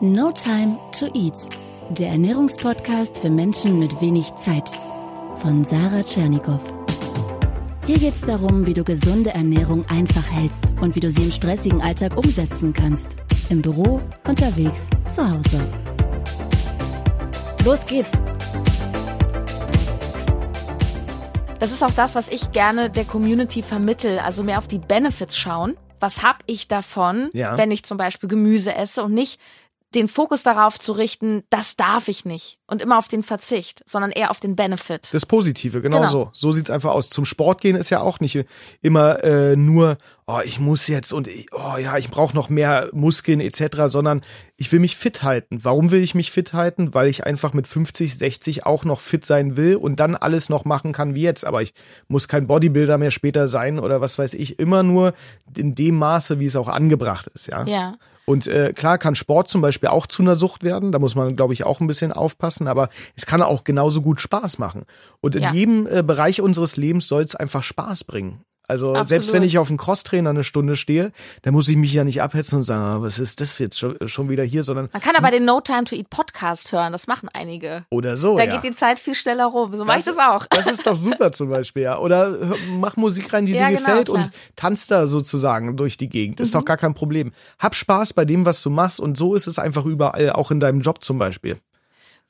No Time to Eat, der Ernährungspodcast für Menschen mit wenig Zeit von Sarah Tschernikow. Hier geht es darum, wie du gesunde Ernährung einfach hältst und wie du sie im stressigen Alltag umsetzen kannst. Im Büro, unterwegs, zu Hause. Los geht's! Das ist auch das, was ich gerne der Community vermittel, also mehr auf die Benefits schauen. Was hab ich davon, Ja. wenn ich zum Beispiel Gemüse esse und nicht den Fokus darauf zu richten, das darf ich nicht und immer auf den Verzicht, sondern eher auf den Benefit. Das Positive, genau, Genau. so. So sieht's einfach aus. Zum Sport gehen ist ja auch nicht immer äh, nur, oh, ich muss jetzt und ich, oh ja, ich brauche noch mehr Muskeln etc., sondern ich will mich fit halten. Warum will ich mich fit halten? Weil ich einfach mit 50, 60 auch noch fit sein will und dann alles noch machen kann wie jetzt. Aber ich muss kein Bodybuilder mehr später sein oder was weiß ich. Immer nur in dem Maße, wie es auch angebracht ist, ja. Ja. Und äh, klar kann Sport zum Beispiel auch zu einer Sucht werden. Da muss man, glaube ich, auch ein bisschen aufpassen. Aber es kann auch genauso gut Spaß machen. Und in Ja. jedem äh, Bereich unseres Lebens soll es einfach Spaß bringen. Also Absolut. selbst wenn ich auf dem Crosstrainer eine Stunde stehe, dann muss ich mich ja nicht abhetzen und sagen, ah, was ist das jetzt schon, schon wieder hier, sondern Man kann aber den No Time to Eat Podcast hören, das machen einige. oder so. Da ja. geht die Zeit viel schneller rum. So mache ich das auch. Das ist doch super zum Beispiel, ja. Oder hör- mach Musik rein, die Ja, dir genau, gefällt klar. Mhm. und tanz da sozusagen durch die Gegend. Ist doch gar kein Problem. Hab Spaß bei dem, was du machst und so ist es einfach überall, auch in deinem Job zum Beispiel.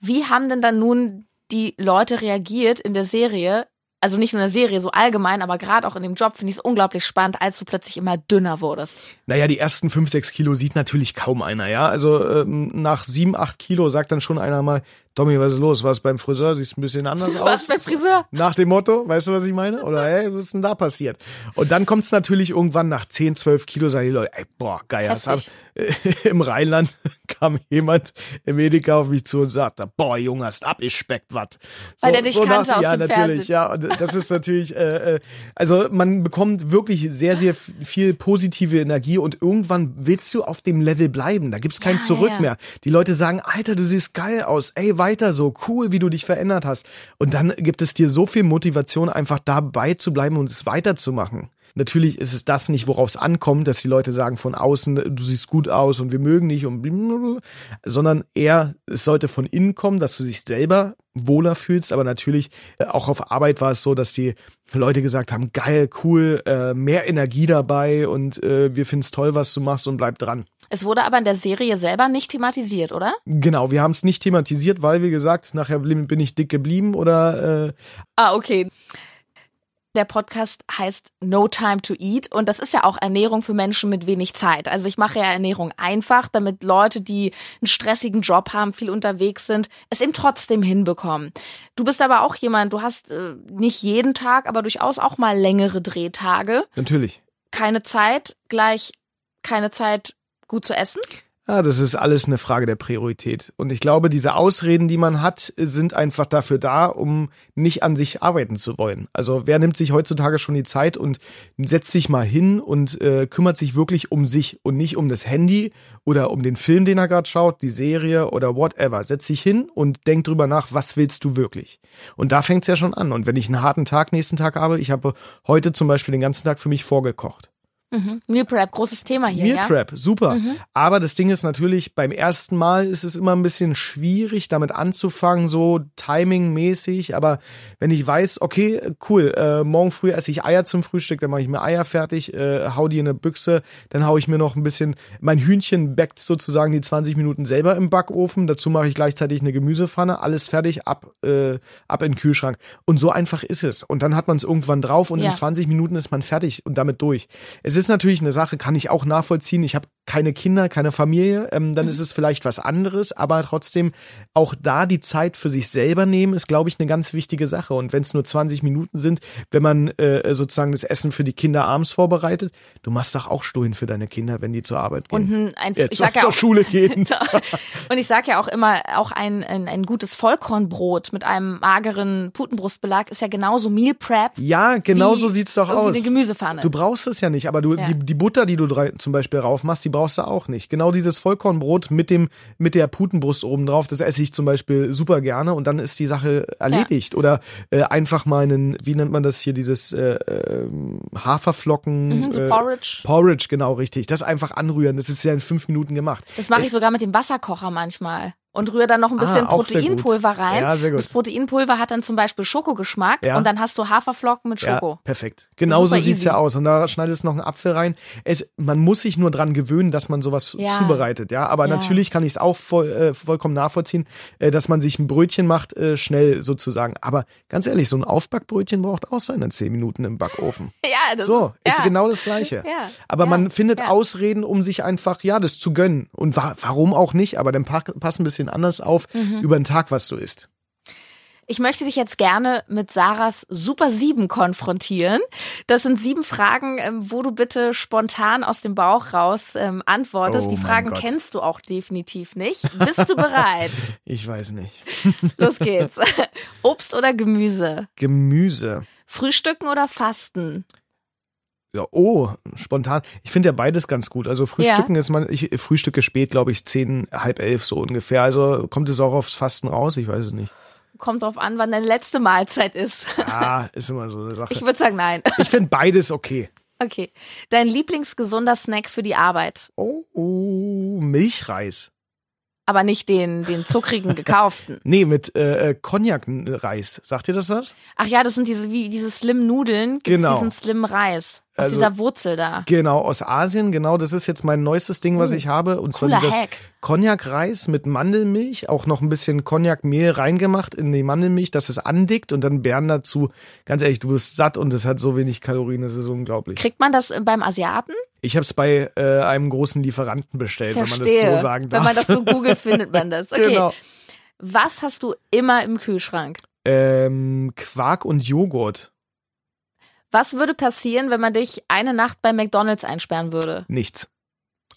Wie haben denn dann nun die Leute reagiert in der Serie? Also nicht nur in der Serie, so allgemein, aber gerade auch in dem Job finde ich es unglaublich spannend, als du plötzlich immer dünner wurdest. Naja, die ersten fünf, sechs Kilo sieht natürlich kaum einer, ja. Also ähm, nach sieben, acht Kilo sagt dann schon einer mal, Tommy, was ist los? Was beim Friseur? Siehst ein bisschen anders aus. Was beim Friseur? Nach dem Motto, weißt du, was ich meine? Oder hey, was ist denn da passiert? Und dann kommt es natürlich irgendwann nach 10, 12 Kilo, sagen die Leute, ey, boah, geil, das hab, Heftig. im Rheinland kam jemand im Edeka auf mich zu und sagte, boah, Junge, hast abgespeckt, was. Weil der dich kannte aus ja, dem natürlich, Fernsehen. ja, und das ist natürlich, äh, äh, also man bekommt wirklich sehr, sehr viel positive Energie und irgendwann willst du auf dem Level bleiben. Da gibt's kein Ja, Zurück ja. mehr. Die Leute sagen, Alter, du siehst geil aus, ey, weiter so, cool, wie du dich verändert hast. Und dann gibt es dir so viel Motivation, einfach dabei zu bleiben und es weiterzumachen. Natürlich ist es das nicht, worauf es ankommt, dass die Leute sagen von außen, du siehst gut aus und wir mögen dich und blablabla, sondern eher, es sollte von innen kommen, dass du dich selber wohler fühlst, aber natürlich äh, auch auf Arbeit war es so, dass die Leute gesagt haben, geil, cool, äh, mehr Energie dabei und äh, wir finden's toll, was du machst und bleib dran. Es wurde aber in der Serie selber nicht thematisiert, oder? Genau, wir haben es nicht thematisiert, weil, wie gesagt, nachher bin ich dick geblieben oder äh, Ah, okay. Der Podcast heißt No Time to Eat und das ist ja auch Ernährung für Menschen mit wenig Zeit. Also ich mache ja Ernährung einfach, damit Leute, die einen stressigen Job haben, viel unterwegs sind, es eben trotzdem hinbekommen. Du bist aber auch jemand, du hast äh, nicht jeden Tag, aber durchaus auch mal längere Drehtage. natürlich. Keine Zeit, gleich keine Zeit, gut zu essen. Ja, das ist alles eine Frage der Priorität. Und ich glaube, diese Ausreden, die man hat, sind einfach dafür da, um nicht an sich arbeiten zu wollen. Also wer nimmt sich heutzutage schon die Zeit und setzt sich mal hin und äh, kümmert sich wirklich um sich und nicht um das Handy oder um den Film, den er gerade schaut, die Serie oder whatever. Setz dich hin und denk drüber nach, was willst du wirklich? Und da fängt's ja schon an. Und wenn ich einen harten Tag nächsten Tag habe, ich habe heute zum Beispiel den ganzen Tag für mich vorgekocht. Mhm. Meal Prep, großes Thema hier, Meal ja? Prep, super. Aber das Ding ist natürlich, beim ersten Mal ist es immer ein bisschen schwierig, damit anzufangen, so timingmäßig. Aber wenn ich weiß, okay, cool, äh, morgen früh esse ich Eier zum Frühstück, dann mache ich mir Eier fertig, äh, hau die in eine Büchse, dann hau ich mir noch ein bisschen, mein Hühnchen backt sozusagen die 20 Minuten selber im Backofen. Dazu mache ich gleichzeitig eine Gemüsepfanne, alles fertig, ab, äh, ab in den Kühlschrank. Und so einfach ist es. Und dann hat man es irgendwann drauf und Ja. in 20 Minuten ist man fertig und damit durch. Es ist natürlich eine Sache, kann ich auch nachvollziehen. Ich habe keine Kinder, keine Familie, ähm, dann ist es vielleicht was anderes, aber trotzdem auch da die Zeit für sich selber nehmen, ist, glaube ich, eine ganz wichtige Sache. Und wenn es nur 20 Minuten sind, wenn man äh, sozusagen das Essen für die Kinder abends vorbereitet, du machst doch auch Stullen für deine Kinder, wenn die zur Arbeit gehen. Und ein, äh, ich zur, sag ja zur auch, Schule gehen. Und ich sage ja auch immer, auch ein, ein, ein gutes Vollkornbrot mit einem mageren Putenbrustbelag ist ja genauso Meal Prep. Ja, genau so sieht's doch aus. Eine Gemüsepfanne. Du brauchst es ja nicht, aber du, Ja. die, die Butter, die du drei, zum Beispiel rauf machst, die brauchst du auch nicht. Genau dieses Vollkornbrot mit dem mit der Putenbrust oben drauf, das esse ich zum Beispiel super gerne und dann ist die Sache erledigt. Ja. Oder äh, einfach meinen, wie nennt man das hier, dieses äh, äh, Haferflocken. Mhm, so äh, Porridge. Porridge, genau richtig. Das einfach anrühren, das ist ja in fünf Minuten gemacht. Das mache ich sogar mit dem Wasserkocher manchmal und rühre dann noch ein bisschen Ah, auch sehr Proteinpulver rein. Ja, sehr gut. Das Proteinpulver hat dann zum Beispiel Schokogeschmack Ja. und dann hast du Haferflocken mit Schoko. Ja, perfekt. Genauso Super sieht's easy. ja aus. Und da schneidest du noch einen Apfel rein. Es, man muss sich nur dran gewöhnen, dass man sowas Ja. zubereitet, ja. Aber natürlich kann ich es auch voll, äh, vollkommen nachvollziehen, äh, dass man sich ein Brötchen macht, äh, schnell sozusagen. Aber ganz ehrlich, so ein Aufbackbrötchen braucht auch seine zehn Minuten im Backofen. Ja, das so, ist, genau das Gleiche. Aber man findet. Ausreden, um sich einfach, ja, das zu gönnen. Und wa warum auch nicht? Aber dann pa pass ein bisschen anders auf Mhm. über den Tag, was du isst. Ich möchte dich jetzt gerne mit Sarahs Super 7 konfrontieren. Das sind sieben Fragen, ähm, wo du bitte spontan aus dem Bauch raus ähm, antwortest. Oh Die Fragen kennst du auch definitiv nicht. Bist du bereit? Ich weiß nicht. Los geht's. Obst oder Gemüse? Gemüse. Frühstücken oder Fasten? Ja, oh, spontan. Ich finde ja beides ganz gut. Also Frühstücken ist man, ich frühstücke spät, glaube ich, zehn, halb elf so ungefähr. Also kommt es auch aufs Fasten raus? Ich weiß es nicht. Kommt drauf an, wann deine letzte Mahlzeit ist. Ah, ist immer so eine Sache. Ich würde sagen nein. Ich finde beides okay. Okay. Dein Lieblingsgesunder Snack für die Arbeit, Oh, oh Milchreis. aber nicht den, den zuckrigen gekauften. Nee, mit äh, äh, Cognac-Reis. Sagt ihr das was? Ach ja, das sind diese wie diese Slim Nudeln, gibt's Genau. diesen Slim Reis aus Also- dieser Wurzel da. Genau, aus Asien. Genau, das ist jetzt mein neuestes Ding, was Oh, ich habe. Und zwar cooler dieses. Cognac-Reis mit Mandelmilch, auch noch ein bisschen Cognac-Mehl reingemacht in die Mandelmilch, dass es andickt und dann Beeren dazu. Ganz ehrlich, du wirst satt und es hat so wenig Kalorien, das ist unglaublich. Kriegt man das äh, beim Asiaten? Ich habe es bei äh, einem großen Lieferanten bestellt, Verstehe. wenn man das so sagen darf. Wenn man das so googelt, findet man das. Okay. Genau. Was hast du immer im Kühlschrank? Ähm, Quark und Joghurt. Was würde passieren, wenn man dich eine Nacht bei McDonald's einsperren würde? Nichts.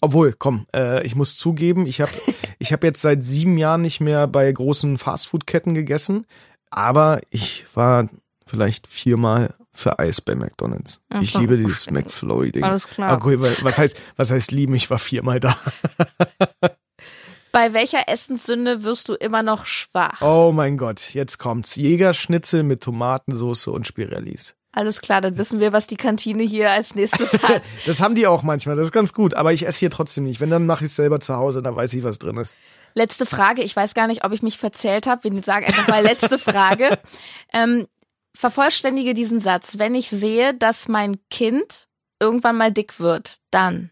Obwohl, komm, äh, ich muss zugeben, ich habe ich hab jetzt seit sieben Jahren nicht mehr bei großen Fastfood-Ketten gegessen, aber ich war vielleicht viermal für Eis bei McDonalds. Ich Ach so. liebe dieses McFlurry-Ding. Alles klar. Okay, wa- was heißt, was heißt lieben? Ich war viermal da. Bei welcher Essenssünde wirst du immer noch schwach? Oh mein Gott, jetzt kommt's. Jägerschnitzel mit Tomatensauce und Spirellis. Alles klar, dann wissen wir, was die Kantine hier als nächstes hat. Das haben die auch manchmal, das ist ganz gut, aber ich esse hier trotzdem nicht. Wenn, dann mache ich es selber zu Hause, dann weiß ich, was drin ist. Letzte Frage. Ich weiß gar nicht, ob ich mich verzählt habe. Wir sagen einfach mal letzte Frage. Ähm, vervollständige diesen Satz. Wenn ich sehe, dass mein Kind irgendwann mal dick wird, dann.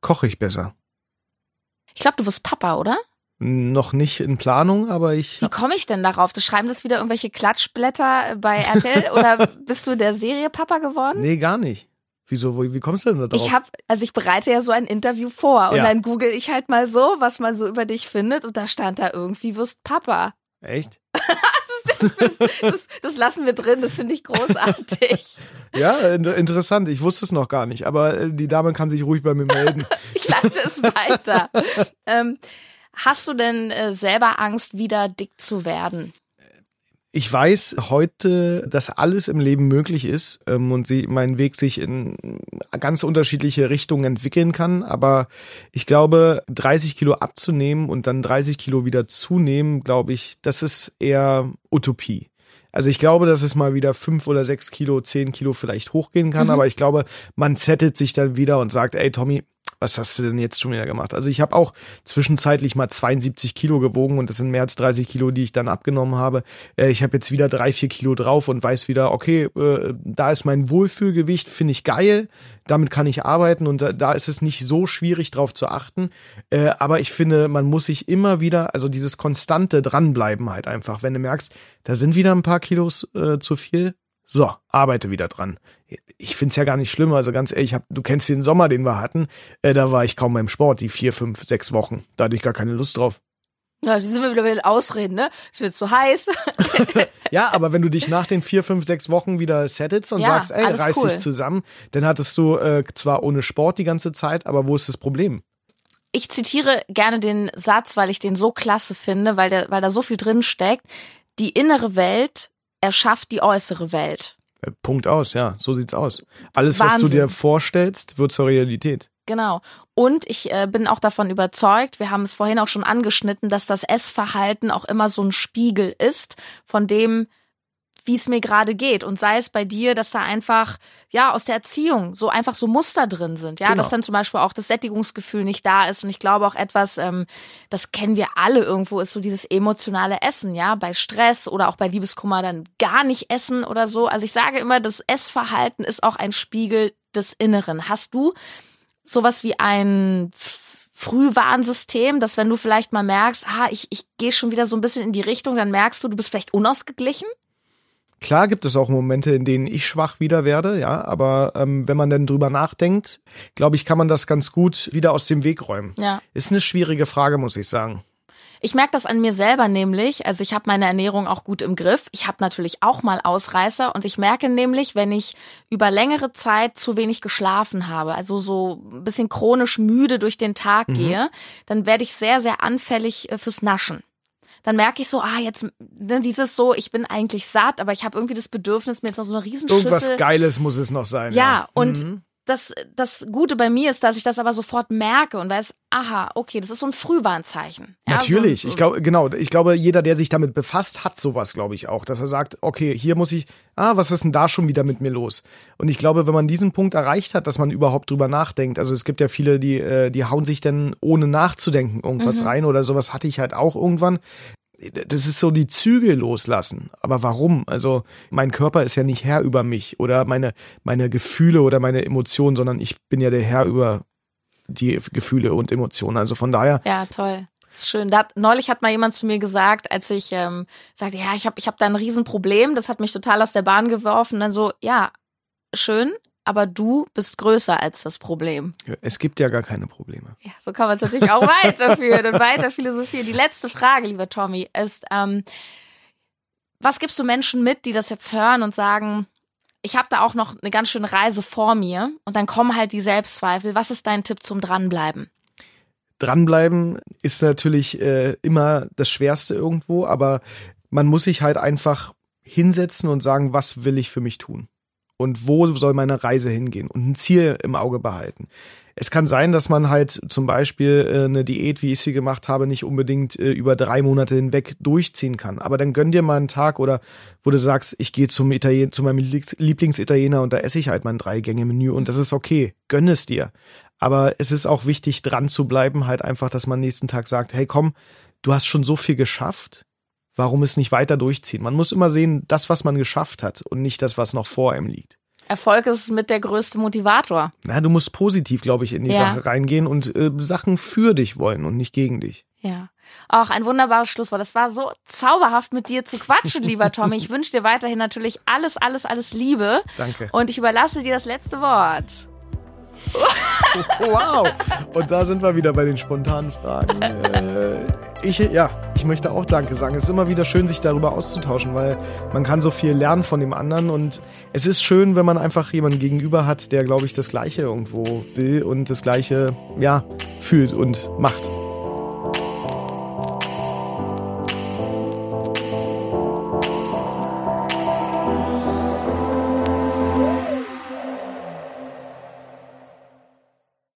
Koche ich besser. Ich glaube, du wirst Papa, oder? Noch nicht in Planung, aber ich. Wie komme ich denn darauf? Das schreiben das wieder irgendwelche Klatschblätter bei RTL oder bist du der Serie Papa geworden? Nee, gar nicht. Wieso, wie, wie kommst du denn da drauf? Ich habe, also ich bereite ja so ein Interview vor und Ja. dann google ich halt mal so, was man so über dich findet und da stand da irgendwie wirst Papa. Echt? Das, das lassen wir drin, das finde ich großartig. Ja, in- interessant. Ich wusste es noch gar nicht, aber äh, die Dame kann sich ruhig bei mir melden. Ich leite es weiter. ähm, hast du denn äh, selber Angst, wieder dick zu werden? Ich weiß heute, dass alles im Leben möglich ist ähm, und sie, mein Weg sich in ganz unterschiedliche Richtungen entwickeln kann. Aber ich glaube, 30 Kilo abzunehmen und dann 30 Kilo wieder zunehmen, glaube ich, das ist eher Utopie. Also ich glaube, dass es mal wieder fünf oder sechs Kilo, zehn Kilo vielleicht hochgehen kann, aber ich glaube, man zettelt sich dann wieder und sagt, ey Tommy, was hast du denn jetzt schon wieder gemacht? Also ich habe auch zwischenzeitlich mal 72 Kilo gewogen und das sind mehr als 30 Kilo, die ich dann abgenommen habe. Äh, ich habe jetzt wieder drei, vier Kilo drauf und weiß wieder, okay, äh, da ist mein Wohlfühlgewicht, finde ich geil, damit kann ich arbeiten und da, da ist es nicht so schwierig drauf zu achten. Äh, aber ich finde, man muss sich immer wieder, also dieses konstante dranbleiben halt einfach, wenn du merkst, da sind wieder ein paar Kilos äh, zu viel, so, arbeite wieder dran. Ich find's ja gar nicht schlimm, also ganz ehrlich, ich hab, du kennst den Sommer, den wir hatten, äh, da war ich kaum beim Sport, die vier, fünf, sechs Wochen. Da hatte ich gar keine Lust drauf. Ja, die sind wir wieder bei den Ausreden, ne? Es wird zu heiß. Ja, aber wenn du dich nach den vier, fünf, sechs Wochen wieder settelst und Ja, sagst, ey, reiß cool. dich zusammen, dann hattest du äh, zwar ohne Sport die ganze Zeit, aber wo ist das Problem? Ich zitiere gerne den Satz, weil ich den so klasse finde, weil, der, weil da so viel drin steckt. Die innere Welt erschafft die äußere Welt. Äh, Punkt aus, ja, so sieht's aus. Alles, was du Wahnsinn. dir vorstellst, wird zur Realität. Genau. Und ich äh, bin auch davon überzeugt, wir haben es vorhin auch schon angeschnitten, dass das Essverhalten auch immer so ein Spiegel ist von dem, wie es mir gerade geht. Und sei es bei dir, dass da einfach, ja, aus der Erziehung so einfach so Muster drin sind. Ja, genau. dass dann zum Beispiel auch das Sättigungsgefühl nicht da ist. Und ich glaube auch etwas, ähm, das kennen wir alle irgendwo, ist so dieses emotionale Essen. Ja, bei Stress oder auch bei Liebeskummer dann gar nicht essen oder so. Also ich sage immer, das Essverhalten ist auch ein Spiegel des Inneren. Hast du sowas wie ein Frühwarnsystem, dass wenn du vielleicht mal merkst, ah, ich, ich gehe schon wieder so ein bisschen in die Richtung, dann merkst du, du bist vielleicht unausgeglichen? Klar gibt es auch Momente, in denen ich schwach wieder werde, ja, aber ähm, wenn man dann drüber nachdenkt, glaube ich, kann man das ganz gut wieder aus dem Weg räumen. Ja. Ist eine schwierige Frage, muss ich sagen. Ich merke das an mir selber nämlich. Also ich habe meine Ernährung auch gut im Griff. Ich habe natürlich auch mal Ausreißer und ich merke nämlich, wenn ich über längere Zeit zu wenig geschlafen habe, also so ein bisschen chronisch müde durch den Tag mhm. gehe, dann werde ich sehr, sehr anfällig äh, fürs Naschen dann merke ich so, ah, jetzt ne, dieses so, ich bin eigentlich satt, aber ich habe irgendwie das Bedürfnis, mir jetzt noch so eine Riesenschüssel. Irgendwas Geiles muss es noch sein. Ja, ja. und mhm das, das Gute bei mir ist, dass ich das aber sofort merke und weiß, aha, okay, das ist so ein Frühwarnzeichen. Ja, Natürlich, so, ich glaube, genau, ich glaube, jeder, der sich damit befasst, hat sowas, glaube ich auch, dass er sagt, okay, hier muss ich, ah, was ist denn da schon wieder mit mir los? Und ich glaube, wenn man diesen Punkt erreicht hat, dass man überhaupt drüber nachdenkt, also es gibt ja viele, die, äh, die hauen sich dann ohne nachzudenken irgendwas mhm. rein oder sowas hatte ich halt auch irgendwann das ist so die Züge loslassen. Aber warum? Also mein Körper ist ja nicht Herr über mich oder meine, meine Gefühle oder meine Emotionen, sondern ich bin ja der Herr über die Gefühle und Emotionen. Also von daher. Ja, toll. Das ist schön. Hat, neulich hat mal jemand zu mir gesagt, als ich ähm, sagte, ja, ich habe ich hab da ein Riesenproblem, das hat mich total aus der Bahn geworfen. Dann so, ja, schön, aber du bist größer als das Problem. Es gibt ja gar keine Probleme. Ja, so kann man es natürlich auch weiterführen und weiter philosophieren. Die letzte Frage, lieber Tommy, ist, ähm, was gibst du Menschen mit, die das jetzt hören und sagen, ich habe da auch noch eine ganz schöne Reise vor mir und dann kommen halt die Selbstzweifel. Was ist dein Tipp zum Dranbleiben? Dranbleiben ist natürlich äh, immer das Schwerste irgendwo, aber man muss sich halt einfach hinsetzen und sagen, was will ich für mich tun? Und wo soll meine Reise hingehen und ein Ziel im Auge behalten. Es kann sein, dass man halt zum Beispiel äh, eine Diät, wie ich sie gemacht habe, nicht unbedingt äh, über drei Monate hinweg durchziehen kann. Aber dann gönn dir mal einen Tag oder wo du sagst, ich gehe zum Italien, zu meinem Lieblingsitaliener und da esse ich halt mein Drei-Gänge-Menü und das ist okay. Gönn es dir. Aber es ist auch wichtig, dran zu bleiben, halt einfach, dass man nächsten Tag sagt, hey komm, du hast schon so viel geschafft warum es nicht weiter durchziehen. Man muss immer sehen, das, was man geschafft hat und nicht das, was noch vor einem liegt. Erfolg ist mit der größte Motivator. Na, du musst positiv, glaube ich, in die ja. Sache reingehen und äh, Sachen für dich wollen und nicht gegen dich. Ja. Auch ein wunderbares Schlusswort. Es war so zauberhaft, mit dir zu quatschen, lieber Tommy. Ich wünsche dir weiterhin natürlich alles, alles, alles Liebe. Danke. Und ich überlasse dir das letzte Wort. wow. Und da sind wir wieder bei den spontanen Fragen. Äh, ich, ja, möchte auch Danke sagen. Es ist immer wieder schön, sich darüber auszutauschen, weil man kann so viel lernen von dem anderen und es ist schön, wenn man einfach jemanden gegenüber hat, der, glaube ich, das Gleiche irgendwo will und das Gleiche, ja, fühlt und macht.